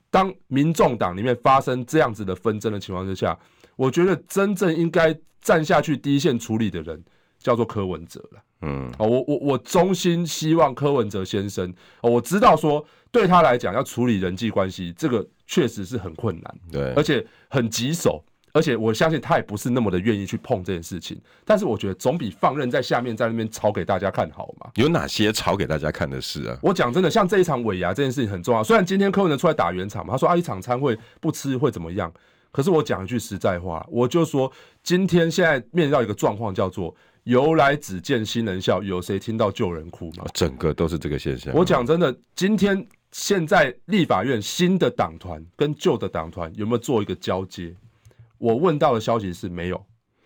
当民众党里面发生这样子的纷争的情况之下，我觉得真正应该站下去第一线处理的人叫做柯文哲了，嗯，哦，我我我衷心希望柯文哲先生，哦，我知道说对他来讲要处理人际关系，这个确实是很困难，对，而且很棘手。而且我相信他也不是那么的愿意去碰这件事情，但是我觉得总比放任在下面在那边吵给大家看好嘛。有哪些吵给大家看的事啊？我讲真的，像这一场尾牙这件事情很重要。虽然今天柯文哲出来打圆场嘛，他说啊一场餐会不吃会怎么样？可是我讲一句实在话，我就说今天现在面临到一个状况，叫做由来只见新人笑，有谁听到旧人哭吗？整个都是这个现象。我讲真的，今天现在立法院新的党团跟旧的党团有没有做一个交接？我问到的消息是没有，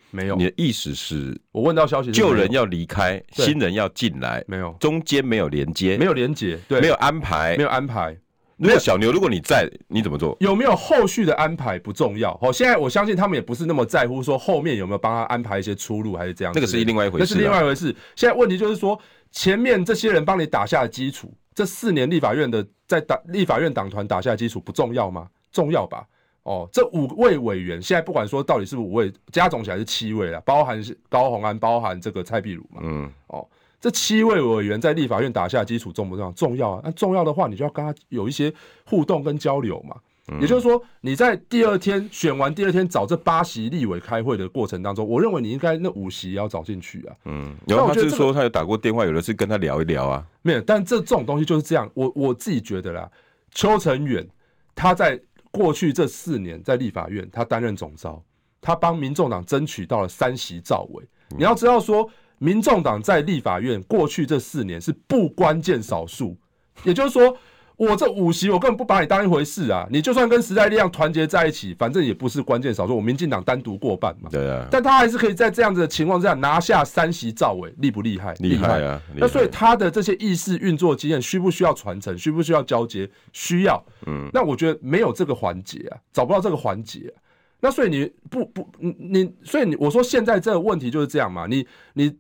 没有。你的意思是，我问到消息是，旧人要离开，新人要进来，没有，中间没有连接，没有连接，对，没有安排，没有安排。那小牛，如果你在，你怎么做？有没有后续的安排不重要。好，现在我相信他们也不是那么在乎说后面有没有帮他安排一些出路，还是这样。这个是另外一回事，那是另外一回事。现在问题就是说，前面这些人帮你打下的基础，这四年立法院的在党立法院党团打下的基础不重要吗？重要吧。哦，这五位委员现在不管说到底是五位，加总起来是七位了，包含高虹安，包含这个蔡壁如嘛。嗯，哦，这七位委员在立法院打下基础重不重要？重要啊！那重要的话，你就要跟他有一些互动跟交流嘛。嗯、也就是说，你在第二天选完第二天找这八席立委开会的过程当中，我认为你应该那五席也要找进去啊。嗯，然后他就是说他有打过电话，有的是跟他聊一聊啊。没有，但这这种东西就是这样。我我自己觉得啦，邱成远他在。过去这四年在立法院，他担任总召，他帮民众党争取到了三席召委。你要知道说，民众党在立法院过去这四年是不关键少数，也就是说。我这五席，我根本不把你当一回事啊！你就算跟时代力量团结在一起，反正也不是关键少数。我民进党单独过半嘛。对啊。但他还是可以在这样子的情况之下拿下三席赵伟，厉不厉害？厉害啊！那所以他的这些议事运作经验，需不需要传承？需不需要交接？需要。嗯。那我觉得没有这个环节啊，找不到这个环节啊。那所以你不不你你，所以你我说现在这个问题就是这样嘛？你你。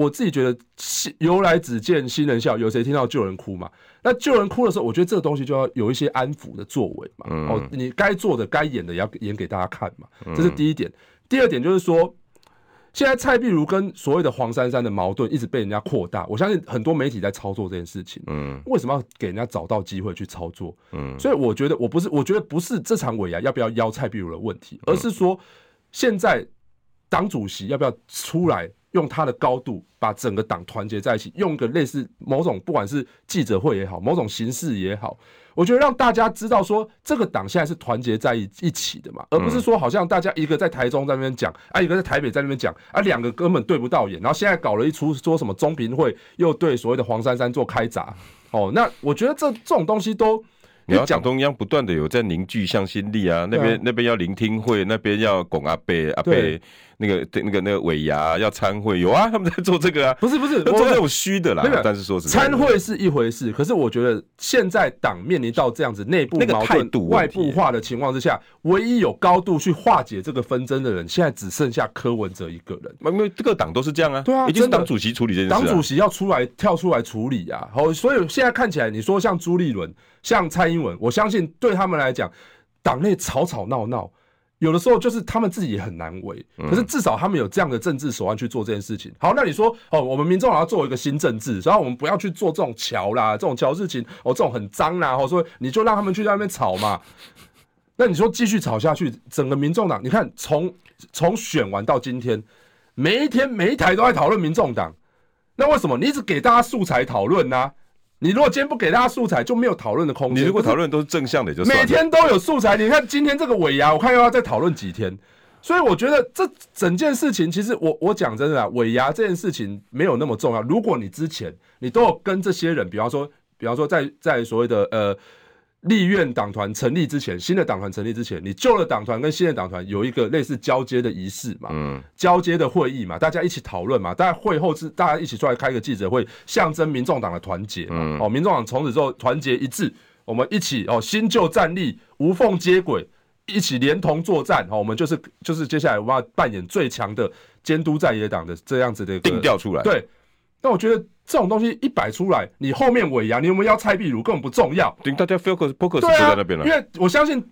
我自己觉得，由来只见新人笑，有谁听到旧人哭嘛？那旧人哭的时候，我觉得这个东西就要有一些安抚的作为嘛。嗯、哦，你该做的、该演的也要演给大家看嘛。这是第一点。嗯、第二点就是说，现在蔡碧如跟所谓的黄珊珊的矛盾一直被人家扩大，我相信很多媒体在操作这件事情。嗯，为什么要给人家找到机会去操作？嗯，所以我觉得我不是，我觉得不是这场尾牙要不要邀蔡碧如的问题，而是说现在党主席要不要出来？用他的高度把整个党团结在一起，用个类似某种不管是记者会也好，某种形式也好，我觉得让大家知道说这个党现在是团结在一一起的嘛，而不是说好像大家一个在台中在那边讲，啊一个在台北在那边讲，啊两个根本对不到眼，然后现在搞了一出说什么中评会又对所谓的黄珊珊做开闸，哦，那我觉得这这种东西都你要讲中央不断的有在凝聚向心力啊，那边那边要聆听会，那边要拱阿贝阿伯。那个对那个那个尾牙要参会有啊，他们在做这个啊，不是不是，做这种虚的啦。没有，但是说是参会是一回事，可是我觉得现在党面临到这样子内部矛盾、外部化的情况之下，唯一有高度去化解这个纷争的人，现在只剩下柯文哲一个人。因为这个党都是这样啊，对啊，已经是党主席处理这件事，党主席要出来跳出来处理啊。好，所以现在看起来，你说像朱立伦、像蔡英文，我相信对他们来讲，党内吵吵闹闹。有的时候就是他们自己也很难为，可是至少他们有这样的政治手腕去做这件事情。好，那你说哦，我们民众党要做一个新政治，然后我们不要去做这种桥啦，这种桥事情哦，这种很脏啦，或者说你就让他们去在那边吵嘛。那你说继续吵下去，整个民众党，你看从从选完到今天，每一天每一台都在讨论民众党，那为什么你一直给大家素材讨论呢？你如果今天不给大家素材，就没有讨论的空间。你如果讨论都是正向的，就是每天都有素材。你看今天这个尾牙，我看又要再讨论几天。所以我觉得这整件事情，其实我我讲真的啊，尾牙这件事情没有那么重要。如果你之前你都有跟这些人，比方说，比方说在在所谓的呃立院党团成立之前，新的党团成立之前，你旧的党团跟新的党团有一个类似交接的仪式嘛，嗯，交接的会议嘛，大家一起讨论嘛，大家会后是大家一起出来开个记者会，象征民众党的团结嘛，嗯、哦，民众党从此之后团结一致，我们一起哦新旧战力无缝接轨。一起连同作战，哦，我们就是就是接下来我们要扮演最强的监督在野党的这样子的定调出来。对，那我觉得这种东西一摆出来，你后面尾牙你有没有要蔡壁如根本不重要，对，大家 focus focus 在那边了。因为我相信，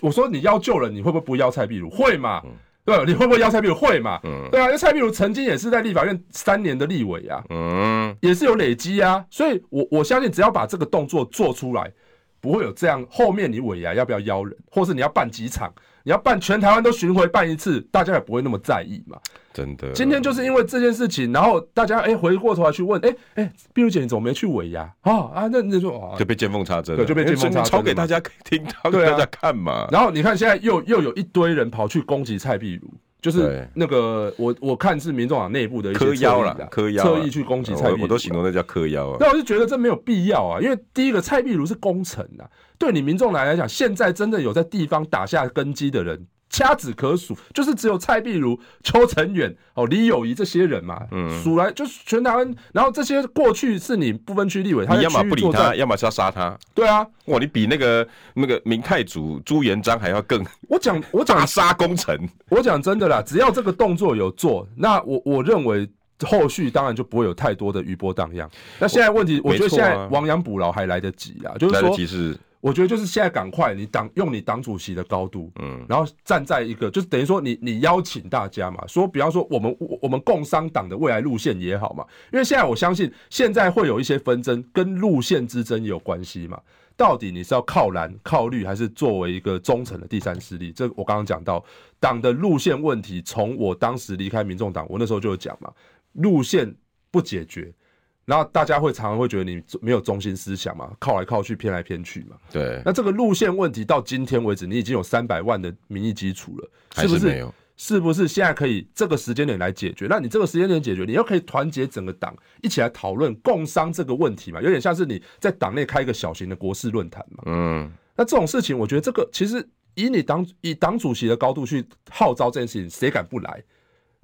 我说你要救人，你会不会不要蔡壁如？会嘛？对，你会不会要蔡壁如？会嘛？嗯，对啊，因为蔡壁如曾经也是在立法院三年的立委啊，嗯，也是有累积啊，所以我我相信只要把这个动作做出来。不会有这样，后面你尾牙要不要邀人，或是你要办几场，你要办全台湾都巡回办一次，大家也不会那么在意嘛。真的，今天就是因为这件事情，然后大家哎、欸、回过头来去问，哎、欸、哎，碧如姐你怎么没去尾牙啊？啊，那那说就被见缝插针，对，就被见缝插针，抄给大家听，抄给大家看嘛。然后你看现在又又有一堆人跑去攻击蔡碧如。就是那个我我看是民众党内部的一些嗑药了，嗑药特意去攻击蔡碧如，我都形容那叫嗑药啊。那我就觉得这没有必要啊，因为第一个蔡碧如是功臣啊，对你民众来来讲，现在真的有在地方打下根基的人。掐指可数，就是只有蔡壁如、邱成远、哦李友谊这些人嘛，嗯，数来就是全台湾。然后这些过去是你不分区立委，你要么不理他，要么是要杀他。对啊，哇，你比那个那个明太祖朱元璋还要更。我讲我讲杀功臣，我讲真的啦，只要这个动作有做，那我我认为后续当然就不会有太多的余波荡漾。那现在问题，我觉得现在亡羊补牢还来得及啊，就是说。我觉得就是现在赶快，你党用你党主席的高度，嗯，然后站在一个，就是等于说你你邀请大家嘛，说比方说我们我们共商党的未来路线也好嘛，因为现在我相信现在会有一些纷争跟路线之争也有关系嘛，到底你是要靠蓝靠绿，还是作为一个忠诚的第三势力？这我刚刚讲到党的路线问题，从我当时离开民众党，我那时候就有讲嘛，路线不解决。然后大家会常常会觉得你没有中心思想嘛，靠来靠去，偏来偏去嘛。对。那这个路线问题到今天为止，你已经有三百万的民意基础了，是不是？是没有。是不是现在可以这个时间点来解决？那你这个时间点解决，你又可以团结整个党一起来讨论共商这个问题嘛？有点像是你在党内开一个小型的国事论坛嘛。嗯。那这种事情，我觉得这个其实以你党以党主席的高度去号召这件事情，谁敢不来？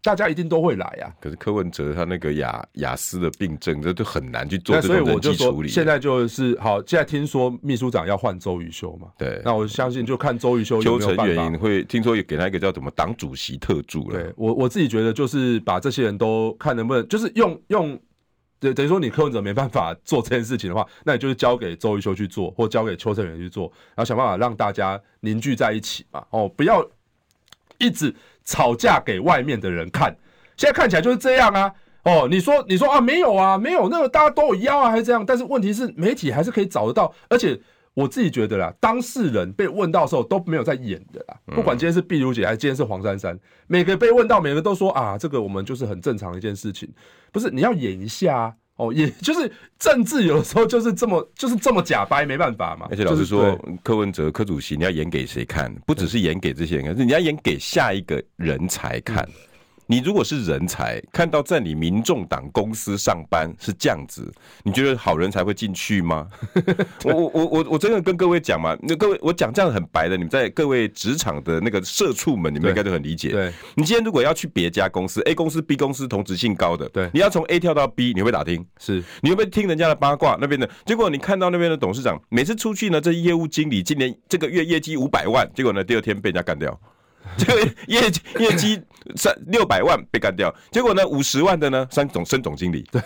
大家一定都会来啊！可是柯文哲他那个雅雅思的病症，这就很难去做这种人际处理。所以我就说，现在就是好。现在听说秘书长要换周瑜修嘛？对。那我相信就看周瑜修有没有办法。会听说也给他一个叫什么党主席特助了。对我我自己觉得就是把这些人都看能不能就是用用，对等于说你柯文哲没办法做这件事情的话，那你就是交给周瑜修去做，或交给邱成远去做，然后想办法让大家凝聚在一起嘛。哦，不要一直。吵架给外面的人看，现在看起来就是这样啊！哦，你说你说啊，没有啊，没有，那个大家都有腰啊，还是这样？但是问题是，媒体还是可以找得到，而且我自己觉得啦，当事人被问到的时候都没有在演的啦。不管今天是碧如姐还是今天是黄珊珊，每个被问到，每个都说啊，这个我们就是很正常的一件事情，不是你要演一下啊。哦，也就是政治有的时候就是这么就是这么假掰，没办法嘛。而且老实说，柯文哲柯主席，你要演给谁看？不只是演给这些人看，是你要演给下一个人才看。嗯你如果是人才，看到在你民众党公司上班是这样子，你觉得好人才会进去吗？我我我我我真的跟各位讲嘛，那各位我讲这样很白的，你们在各位职场的那个社畜们，你们应该都很理解。对，你今天如果要去别家公司，A 公司、B 公司同职性高的，对，你要从 A 跳到 B，你会打听？是，你会不会听人家的八卦？那边的结果，你看到那边的董事长每次出去呢，这业务经理今年这个月业绩五百万，结果呢第二天被人家干掉。这个业业绩三六百万被干掉，结果呢五十万的呢升总升总经理。对，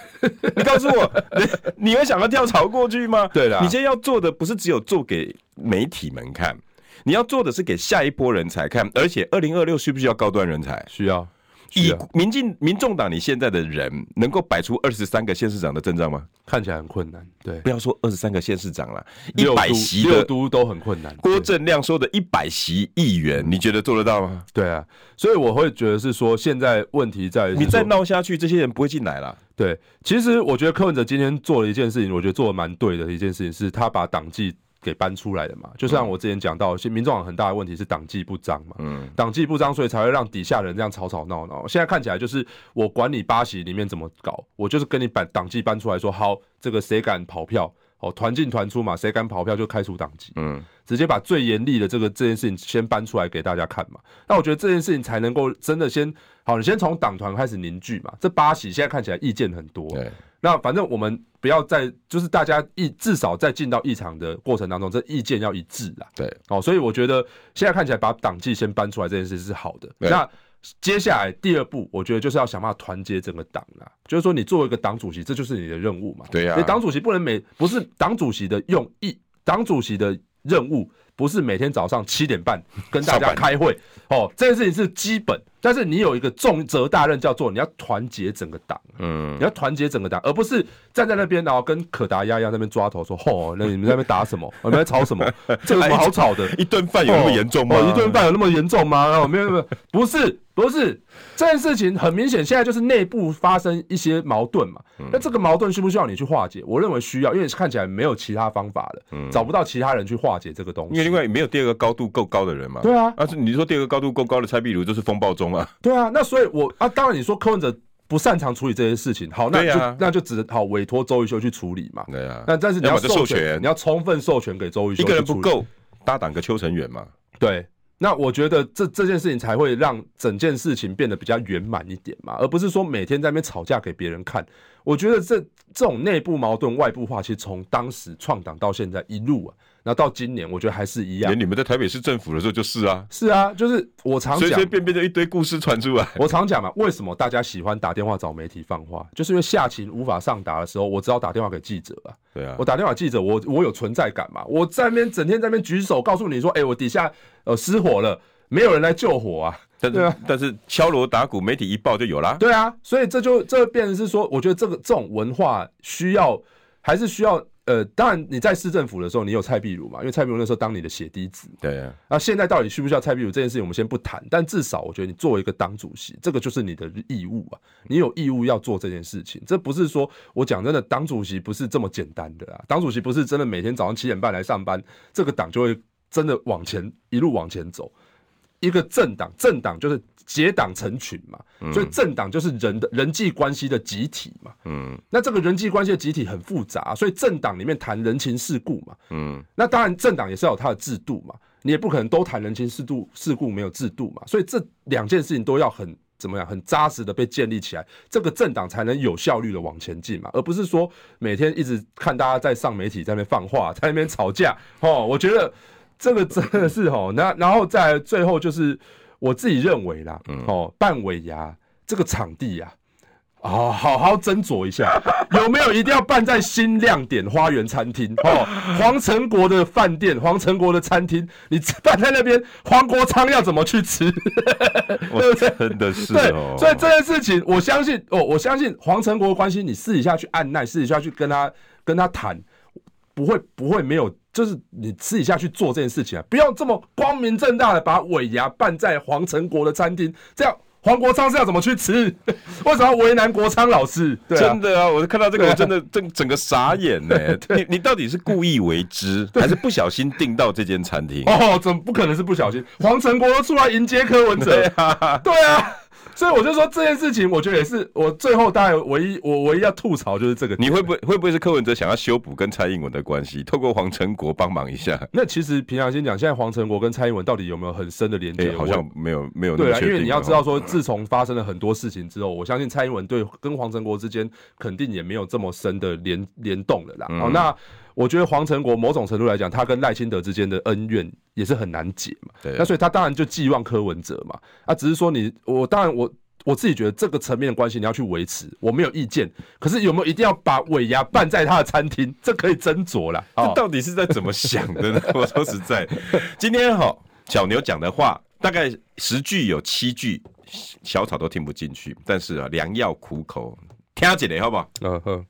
你告诉我，你你会想要跳槽过去吗？对啦，你现在要做的不是只有做给媒体们看，你要做的是给下一波人才看，而且二零二六需不需要高端人才？需要。以民进民众党，你现在的人能够摆出二十三个县市长的阵仗吗？看起来很困难。对，不要说二十三个县市长了，一百席六都都很困难。郭正亮说的一百席议员，你觉得做得到吗？对啊，所以我会觉得是说，现在问题在于你再闹下去，这些人不会进来了。对，其实我觉得柯文哲今天做了一件事情，我觉得做的蛮对的一件事情，是他把党纪给搬出来的嘛。就像我之前讲到，其实民众党很大的问题是党纪不彰嘛，嗯，党纪不彰，所以才会让底下人这样吵吵闹闹。现在看起来就是我管你八席里面怎么搞，我就是跟你把党纪搬出来说，好，这个谁敢跑票？哦，团进团出嘛，谁敢跑票就开除党籍。嗯，直接把最严厉的这个这件事情先搬出来给大家看嘛。那我觉得这件事情才能够真的先好，你先从党团开始凝聚嘛。这八席现在看起来意见很多，对。那反正我们不要再就是大家一至少在进到议场的过程当中，这意见要一致啦。对，哦，所以我觉得现在看起来把党纪先搬出来这件事是好的。那。接下来第二步，我觉得就是要想办法团结整个党啦。就是说，你作为一个党主席，这就是你的任务嘛。对呀、啊，党主席不能每不是党主席的用意，党主席的任务。不是每天早上七点半跟大家开会哦，这件事情是基本，但是你有一个重责大任，叫做你要团结整个党，嗯，你要团结整个党，而不是站在那边然后跟可达鸭一样那边抓头说，吼，那你们 在那边打什么？你们在吵什么？这有什么好吵的？一顿饭有那么严重吗？一顿饭有那么严重吗？哦，没有没有，不是不是，这件事情很明显，现在就是内部发生一些矛盾嘛。那这个矛盾需不需要你去化解？我认为需要，因为看起来没有其他方法了，找不到其他人去化解这个东西。因为没有第二个高度够高的人嘛？对啊，啊，你说第二个高度够高的蔡壁如就是风暴中啊？对啊，那所以我啊，当然你说柯文哲不擅长处理这些事情，好，那就、啊、那就只好委托周瑜修去处理嘛。对啊，那但是你要授权，你要充分授权给周瑜修，一个人不够，搭档个邱成远嘛。对，那我觉得这这件事情才会让整件事情变得比较圆满一点嘛，而不是说每天在那边吵架给别人看。我觉得这这种内部矛盾外部化，其实从当时创党到现在一路啊。那到今年，我觉得还是一样。连你们在台北市政府的时候就是啊，是啊，就是我常讲，随随便便就一堆故事传出来。我常讲嘛，为什么大家喜欢打电话找媒体放话？就是因为下情无法上达的时候，我只好打电话给记者啊。对啊，我打电话记者，我我有存在感嘛。我在那边整天在那边举手，告诉你说，哎、欸，我底下呃失火了，没有人来救火啊。但是、啊、但是敲锣打鼓，媒体一报就有啦。对啊，所以这就这变成是说，我觉得这个这种文化需要还是需要。呃，当然你在市政府的时候，你有蔡壁如嘛？因为蔡壁如那时候当你的血滴子。对啊。那现在到底需不需要蔡壁如这件事情，我们先不谈。但至少我觉得你作为一个党主席，这个就是你的义务啊，你有义务要做这件事情。这不是说我讲真的，党主席不是这么简单的啊。党主席不是真的每天早上七点半来上班，这个党就会真的往前一路往前走。一个政党，政党就是结党成群嘛，所以政党就是人的人际关系的集体嘛。嗯，那这个人际关系的集体很复杂，所以政党里面谈人情世故嘛。嗯，那当然政党也是要有它的制度嘛，你也不可能都谈人情世故世故没有制度嘛。所以这两件事情都要很怎么样，很扎实的被建立起来，这个政党才能有效率的往前进嘛，而不是说每天一直看大家在上媒体在那边放话，在那边吵架。哦，我觉得。这个真的是哦，那然后再最后就是我自己认为啦，哦，半尾牙这个场地呀，哦，好好斟酌一下，有没有一定要办在新亮点花园餐厅哦，黄成国的饭店，黄成国的餐厅，你办在那边，黄国昌要怎么去吃？对不对？真的是哦，对，所以这件事情，我相信哦，我相信黄成国的关系，你私底下去按耐，私底下去跟他跟他谈，不会不会没有。就是你私底下去做这件事情啊，不要这么光明正大的把尾牙办在黄成国的餐厅，这样黄国昌是要怎么去吃？为什么要为难国昌老师？对啊、真的啊，我看到这个，我真的整整个傻眼呢。你你到底是故意为之，还是不小心订到这间餐厅？哦，怎么不可能是不小心？黄成国都出来迎接柯文哲，对啊。对啊所以我就说这件事情，我觉得也是我最后大概唯一我唯一要吐槽就是这个。你会不会会不会是柯文哲想要修补跟蔡英文的关系，透过黄成国帮忙一下？那其实平常心讲，现在黄成国跟蔡英文到底有没有很深的连接？欸，好像没有没有。对啊，因为你要知道说，自从发生了很多事情之后，我相信蔡英文对跟黄成国之间肯定也没有这么深的联联动了啦。好，那。我觉得黄成国某种程度来讲，他跟赖清德之间的恩怨也是很难解嘛。对，那所以他当然就寄望柯文哲嘛。啊，只是说你我当然我我自己觉得这个层面的关系你要去维持，我没有意见。可是有没有一定要把尾牙办在他的餐厅？这可以斟酌啦。这到底是在怎么想的呢？我说实在，今天哈小牛讲的话大概十句有七句小草都听不进去，但是啊良药苦口，听起来好不好？嗯哼。